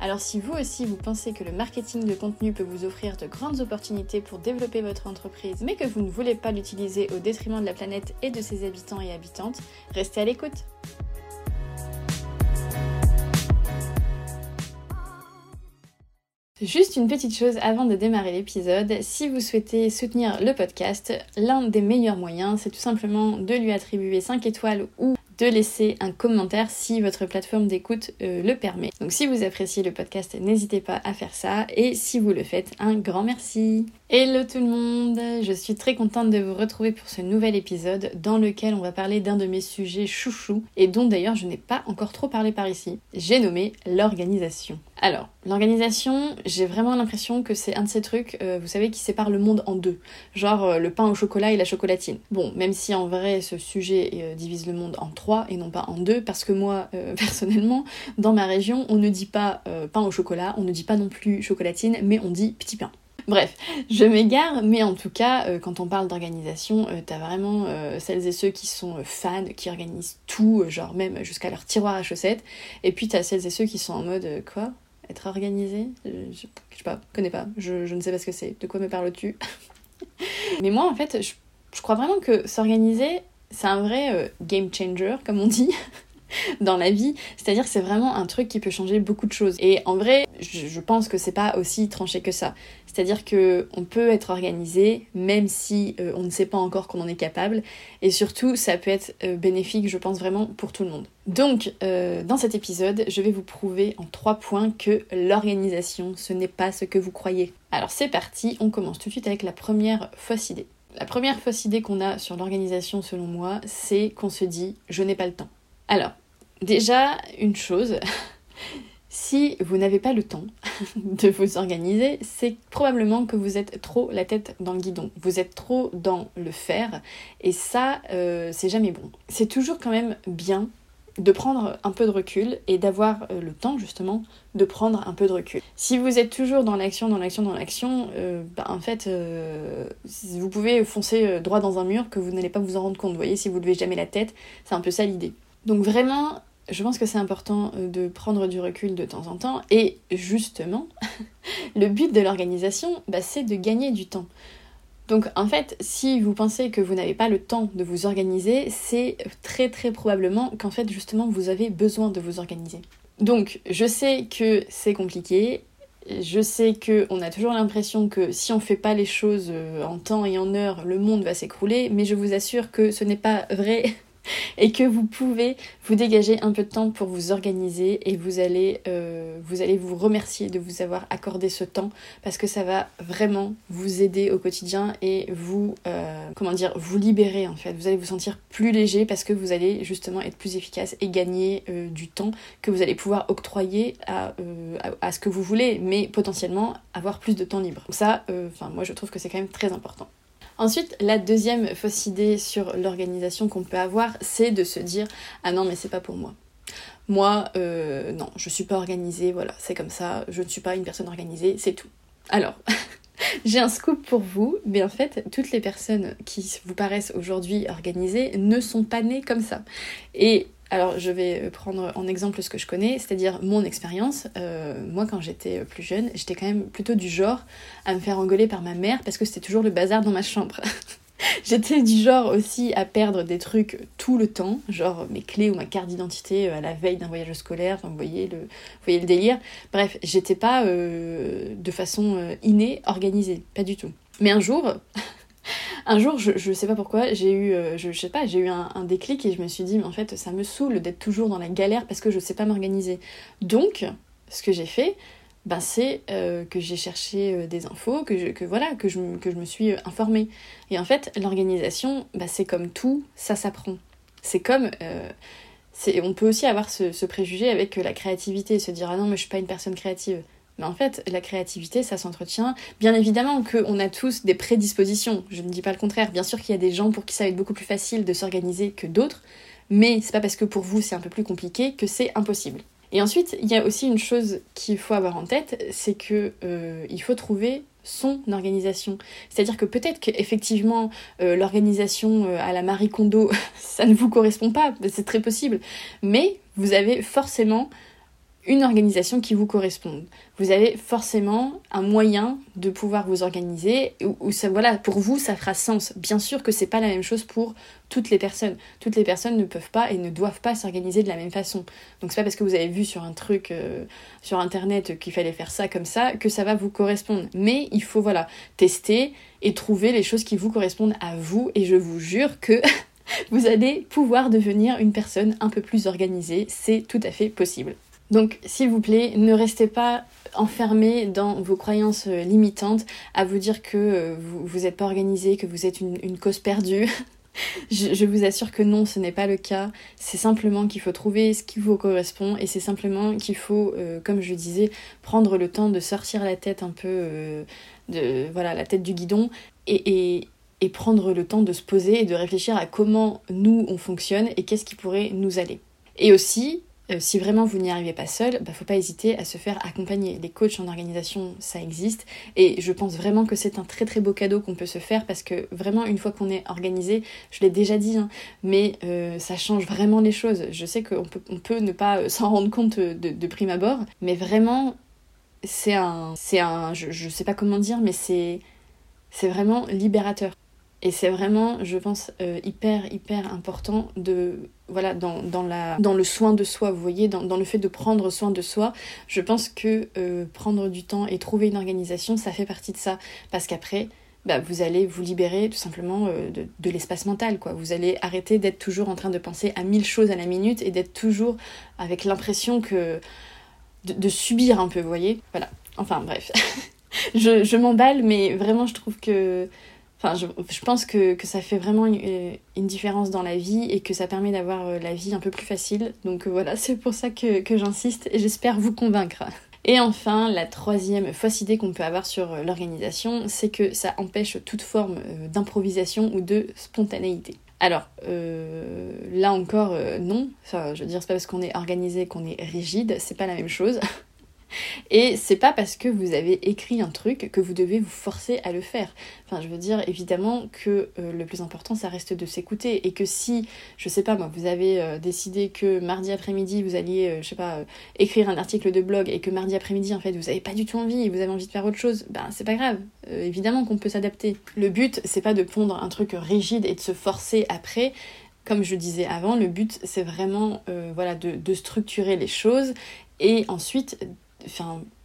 Alors si vous aussi vous pensez que le marketing de contenu peut vous offrir de grandes opportunités pour développer votre entreprise, mais que vous ne voulez pas l'utiliser au détriment de la planète et de ses habitants et habitantes, restez à l'écoute. Juste une petite chose avant de démarrer l'épisode, si vous souhaitez soutenir le podcast, l'un des meilleurs moyens, c'est tout simplement de lui attribuer 5 étoiles ou de laisser un commentaire si votre plateforme d'écoute euh, le permet. Donc si vous appréciez le podcast, n'hésitez pas à faire ça et si vous le faites, un grand merci. Hello tout le monde, je suis très contente de vous retrouver pour ce nouvel épisode dans lequel on va parler d'un de mes sujets chouchou et dont d'ailleurs je n'ai pas encore trop parlé par ici. J'ai nommé l'organisation. Alors, l'organisation, j'ai vraiment l'impression que c'est un de ces trucs, euh, vous savez, qui sépare le monde en deux. Genre euh, le pain au chocolat et la chocolatine. Bon, même si en vrai ce sujet divise le monde en trois et non pas en deux, parce que moi, euh, personnellement, dans ma région, on ne dit pas euh, pain au chocolat, on ne dit pas non plus chocolatine, mais on dit petit pain. Bref, je m'égare, mais en tout cas, euh, quand on parle d'organisation, t'as vraiment celles et ceux qui sont fans, qui organisent tout, genre même jusqu'à leur tiroir à chaussettes, et puis t'as celles et ceux qui sont en mode quoi? Être organisé? Je, sais pas, connais pas, je, ne sais pas ce que c'est, de quoi me parles-tu? Mais moi, en fait, je crois vraiment que s'organiser, c'est un vrai euh, game changer, comme on dit. dans la vie, c'est-à-dire que c'est vraiment un truc qui peut changer beaucoup de choses. Et en vrai, je, pense que c'est pas aussi tranché que ça. C'est-à-dire que on peut être organisé même si euh, on ne sait pas encore qu'on en est capable, et surtout ça peut être euh, bénéfique, je pense vraiment pour tout le monde. Donc, dans cet épisode, je vais vous prouver en trois points que l'organisation, ce n'est pas ce que vous croyez. Alors c'est parti, on commence tout de suite avec la première fausse idée. La première fausse idée qu'on a sur l'organisation, selon moi, c'est qu'on se dit je n'ai pas le temps. Alors, déjà, une chose, si vous n'avez pas le temps de vous organiser, c'est probablement que vous êtes trop la tête dans le guidon. Vous êtes trop dans le faire, et ça, euh, c'est jamais bon. C'est toujours quand même bien de prendre un peu de recul et d'avoir euh, le temps justement de prendre un peu de recul. Si vous êtes toujours dans l'action, dans l'action, dans l'action, euh, bah, en fait, vous pouvez foncer droit dans un mur que vous n'allez pas vous en rendre compte. Vous voyez, si vous levez jamais la tête, c'est un peu ça l'idée. Donc vraiment, je pense que c'est important de prendre du recul de temps en temps. Et justement, le but de l'organisation, bah, c'est de gagner du temps. Donc en fait, si vous pensez que vous n'avez pas le temps de vous organiser, c'est très très probablement qu'en fait justement vous avez besoin de vous organiser. Donc je sais que c'est compliqué, je sais qu'on a toujours l'impression que si on fait pas les choses euh, en temps et en heure, le monde va s'écrouler, mais je vous assure que ce n'est pas vrai et que vous pouvez vous dégager un peu de temps pour vous organiser et vous allez, euh, vous allez vous remercier de vous avoir accordé ce temps parce que ça va vraiment vous aider au quotidien et vous, euh, comment dire, vous libérer en fait. Vous allez vous sentir plus léger parce que vous allez justement être plus efficace et gagner euh, du temps que vous allez pouvoir octroyer à, à, ce que vous voulez, mais potentiellement avoir plus de temps libre. Ça, enfin moi je trouve que c'est quand même très important. Ensuite, la deuxième fausse idée sur l'organisation qu'on peut avoir, c'est de se dire ah non mais c'est pas pour moi. Moi, euh, non, je suis pas organisée, voilà, c'est comme ça, je ne suis pas une personne organisée, c'est tout. Alors, j'ai un scoop pour vous, mais en fait, toutes les personnes qui vous paraissent aujourd'hui organisées ne sont pas nées comme ça. Et alors, je vais euh, prendre en exemple ce que je connais, c'est-à-dire mon expérience. Euh, moi, quand j'étais plus jeune, j'étais quand même plutôt du genre à me faire engueuler par ma mère parce que c'était toujours le bazar dans ma chambre. j'étais du genre aussi à perdre des trucs tout le temps, genre mes clés ou ma carte d'identité euh, à la veille d'un voyage scolaire, enfin, vous, voyez le, vous voyez le délire. Bref, j'étais pas de façon innée organisée, pas du tout. Mais un jour, un jour, je, je sais pas pourquoi, j'ai eu, euh, je, sais pas, j'ai eu un, déclic et je me suis dit, mais en fait, ça me saoule d'être toujours dans la galère parce que je sais pas m'organiser. Donc, ce que j'ai fait, ben, c'est euh, que j'ai cherché euh, des infos, que, je, voilà, que je, me suis informée. Et en fait, l'organisation, ben, c'est comme tout, ça s'apprend. C'est comme on peut aussi avoir ce, ce, préjugé avec la créativité, se dire ah non mais je suis pas une personne créative. Mais en fait, la créativité, ça s'entretient. Bien évidemment qu'on a tous des prédispositions, je ne dis pas le contraire. Bien sûr qu'il y a des gens pour qui ça va être beaucoup plus facile de s'organiser que d'autres, mais c'est pas parce que pour vous c'est un peu plus compliqué que c'est impossible. Et ensuite, il y a aussi une chose qu'il faut avoir en tête, c'est que euh, il faut trouver son organisation. C'est-à-dire que peut-être qu'effectivement euh, l'organisation euh, à la Marie Kondo, ça ne vous correspond pas, c'est très possible, mais vous avez forcément une organisation qui vous corresponde. Vous avez forcément un moyen de pouvoir vous organiser ça, voilà, pour vous, ça fera sens. Bien sûr que c'est pas la même chose pour toutes les personnes. Toutes les personnes ne peuvent pas et ne doivent pas s'organiser de la même façon. Donc c'est pas parce que vous avez vu sur un truc euh, sur internet qu'il fallait faire ça comme ça que ça va vous correspondre. Mais il faut voilà, tester et trouver les choses qui vous correspondent à vous et je vous jure que vous allez pouvoir devenir une personne un peu plus organisée, c'est tout à fait possible. Donc, s'il vous plaît, ne restez pas enfermé dans vos croyances euh, limitantes, à vous dire que euh, vous n'êtes pas organisé, que vous êtes une, cause perdue. je, vous assure que non, ce n'est pas le cas. C'est simplement qu'il faut trouver ce qui vous correspond et c'est simplement qu'il faut, euh, comme je disais, prendre le temps de sortir la tête un peu de voilà la tête du guidon et, et prendre le temps de se poser et de réfléchir à comment nous on fonctionne et qu'est-ce qui pourrait nous aller. Et aussi, euh, si vraiment vous n'y arrivez pas seul, bah, faut pas hésiter à se faire accompagner. Les coachs en organisation, ça existe. Et je pense vraiment que c'est un très très beau cadeau qu'on peut se faire parce que vraiment, une fois qu'on est organisé, je l'ai déjà dit, hein, mais euh, ça change vraiment les choses. Je sais qu'on peut, on peut ne pas euh, s'en rendre compte de, de, prime abord, mais vraiment, c'est un. C'est un. Je, je sais pas comment dire, mais. C'est vraiment libérateur. Et c'est vraiment, je pense, euh, hyper, hyper important de, voilà, dans, dans, la, dans le soin de soi, vous voyez, dans, dans le fait de prendre soin de soi. Je pense que euh, prendre du temps et trouver une organisation, ça fait partie de ça. Parce qu'après, bah, vous allez vous libérer tout simplement euh, de, de l'espace mental, quoi. Vous allez arrêter d'être toujours en train de penser à mille choses à la minute et d'être toujours avec l'impression que. De, subir un peu, vous voyez. Voilà. Enfin, bref. je je m'emballe, mais vraiment, je trouve que Enfin, je, pense que, ça fait vraiment une, différence dans la vie et que ça permet d'avoir euh, la vie un peu plus facile. Donc euh, voilà, c'est pour ça que, j'insiste et j'espère vous convaincre. Et enfin, la troisième fausse idée qu'on peut avoir sur euh, l'organisation, c'est que ça empêche toute forme d'improvisation ou de spontanéité. Alors, là encore, non. Je veux dire, c'est pas parce qu'on est organisé qu'on est rigide, c'est pas la même chose. Et c'est pas parce que vous avez écrit un truc que vous devez vous forcer à le faire. Enfin, je veux dire, évidemment que euh, le plus important, ça reste de s'écouter. Et que si, je sais pas moi, vous avez euh, décidé que mardi après-midi, vous alliez, euh, je sais pas, écrire un article de blog et que mardi après-midi, en fait, vous avez pas du tout envie et vous avez envie de faire autre chose, ben c'est pas grave. évidemment qu'on peut s'adapter. Le but, c'est pas de pondre un truc rigide et de se forcer après comme je disais avant, le but c'est vraiment voilà, de, de, structurer les choses et ensuite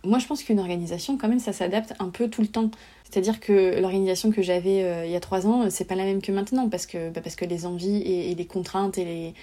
Moi je pense qu'une organisation, quand même, ça s'adapte un peu tout le temps. C'est-à-dire que l'organisation que j'avais euh, il y a trois ans, c'est pas la même que maintenant, parce que, bah, parce que les envies et, les contraintes et les.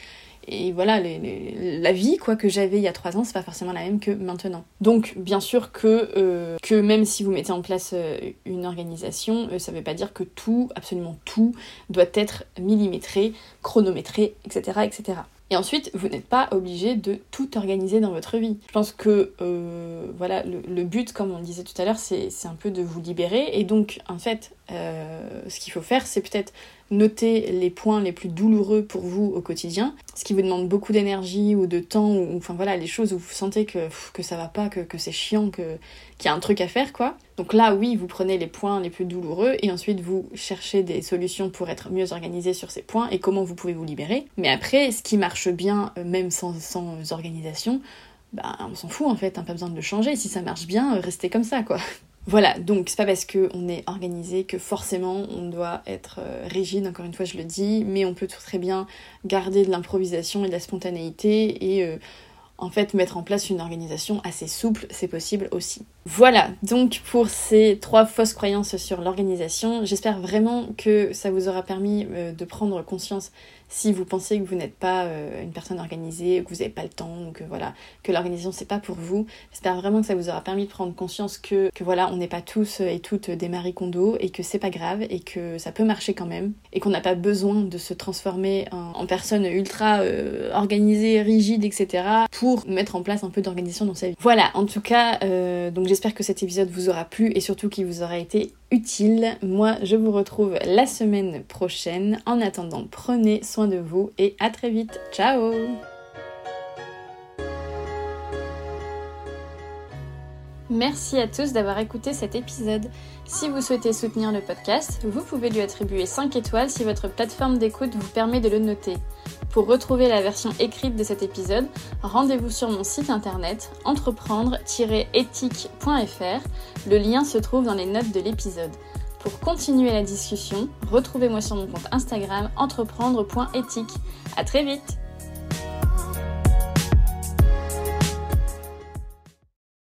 Et voilà, la vie quoi que j'avais il y a trois ans, c'est pas forcément la même que maintenant. Donc, bien sûr que, euh, que même si vous mettez en place euh, une organisation, ça veut pas dire que tout, absolument tout, doit être millimétré, chronométré, etc. etc. Et ensuite, vous n'êtes pas obligé de tout organiser dans votre vie. Je pense que euh, voilà, le, but, comme on disait tout à l'heure, c'est un peu de vous libérer. Et donc, en fait, euh, ce qu'il faut faire, c'est peut-être noter les points les plus douloureux pour vous au quotidien, ce qui vous demande beaucoup d'énergie ou de temps, ou enfin voilà, les choses où vous sentez que, que ça va pas, que, que c'est chiant, que, qu'il y a un truc à faire, quoi. Donc là, oui, vous prenez les points les plus douloureux et ensuite vous cherchez des solutions pour être mieux organisé sur ces points et comment vous pouvez vous libérer. Mais après, ce qui marche bien, euh, même sans, organisation, bah, on s'en fout en fait, hein, pas besoin de le changer. Si ça marche bien, euh, restez comme ça, quoi. Voilà, donc c'est pas parce qu'on est organisé que forcément on doit être euh, rigide, encore une fois je le dis, mais on peut tout très bien garder de l'improvisation et de la spontanéité et en fait mettre en place une organisation assez souple, c'est possible aussi. Voilà, donc pour ces trois fausses croyances sur l'organisation, j'espère vraiment que ça vous aura permis euh, de prendre conscience si vous pensez que vous n'êtes pas euh, une personne organisée, que vous n'avez pas le temps, que voilà, que l'organisation c'est pas pour vous. J'espère vraiment que ça vous aura permis de prendre conscience que, que voilà, on n'est pas tous et toutes des Marie et que c'est pas grave et que ça peut marcher quand même et qu'on n'a pas besoin de se transformer en, personne ultra euh, organisée, rigide, etc. pour mettre en place un peu d'organisation dans sa vie. Voilà, en tout cas, euh, donc j'espère que cet épisode vous aura plu et surtout qu'il vous aura été utile. Moi, je vous retrouve la semaine prochaine. En attendant, prenez soin de vous et à très vite. Ciao Merci à tous d'avoir écouté cet épisode. Si vous souhaitez soutenir le podcast, vous pouvez lui attribuer 5 étoiles si votre plateforme d'écoute vous permet de le noter. Pour retrouver la version écrite de cet épisode, rendez-vous sur mon site internet entreprendre-éthique.fr. Le lien se trouve dans les notes de l'épisode. Pour continuer la discussion, retrouvez-moi sur mon compte Instagram entreprendre.éthique. À très vite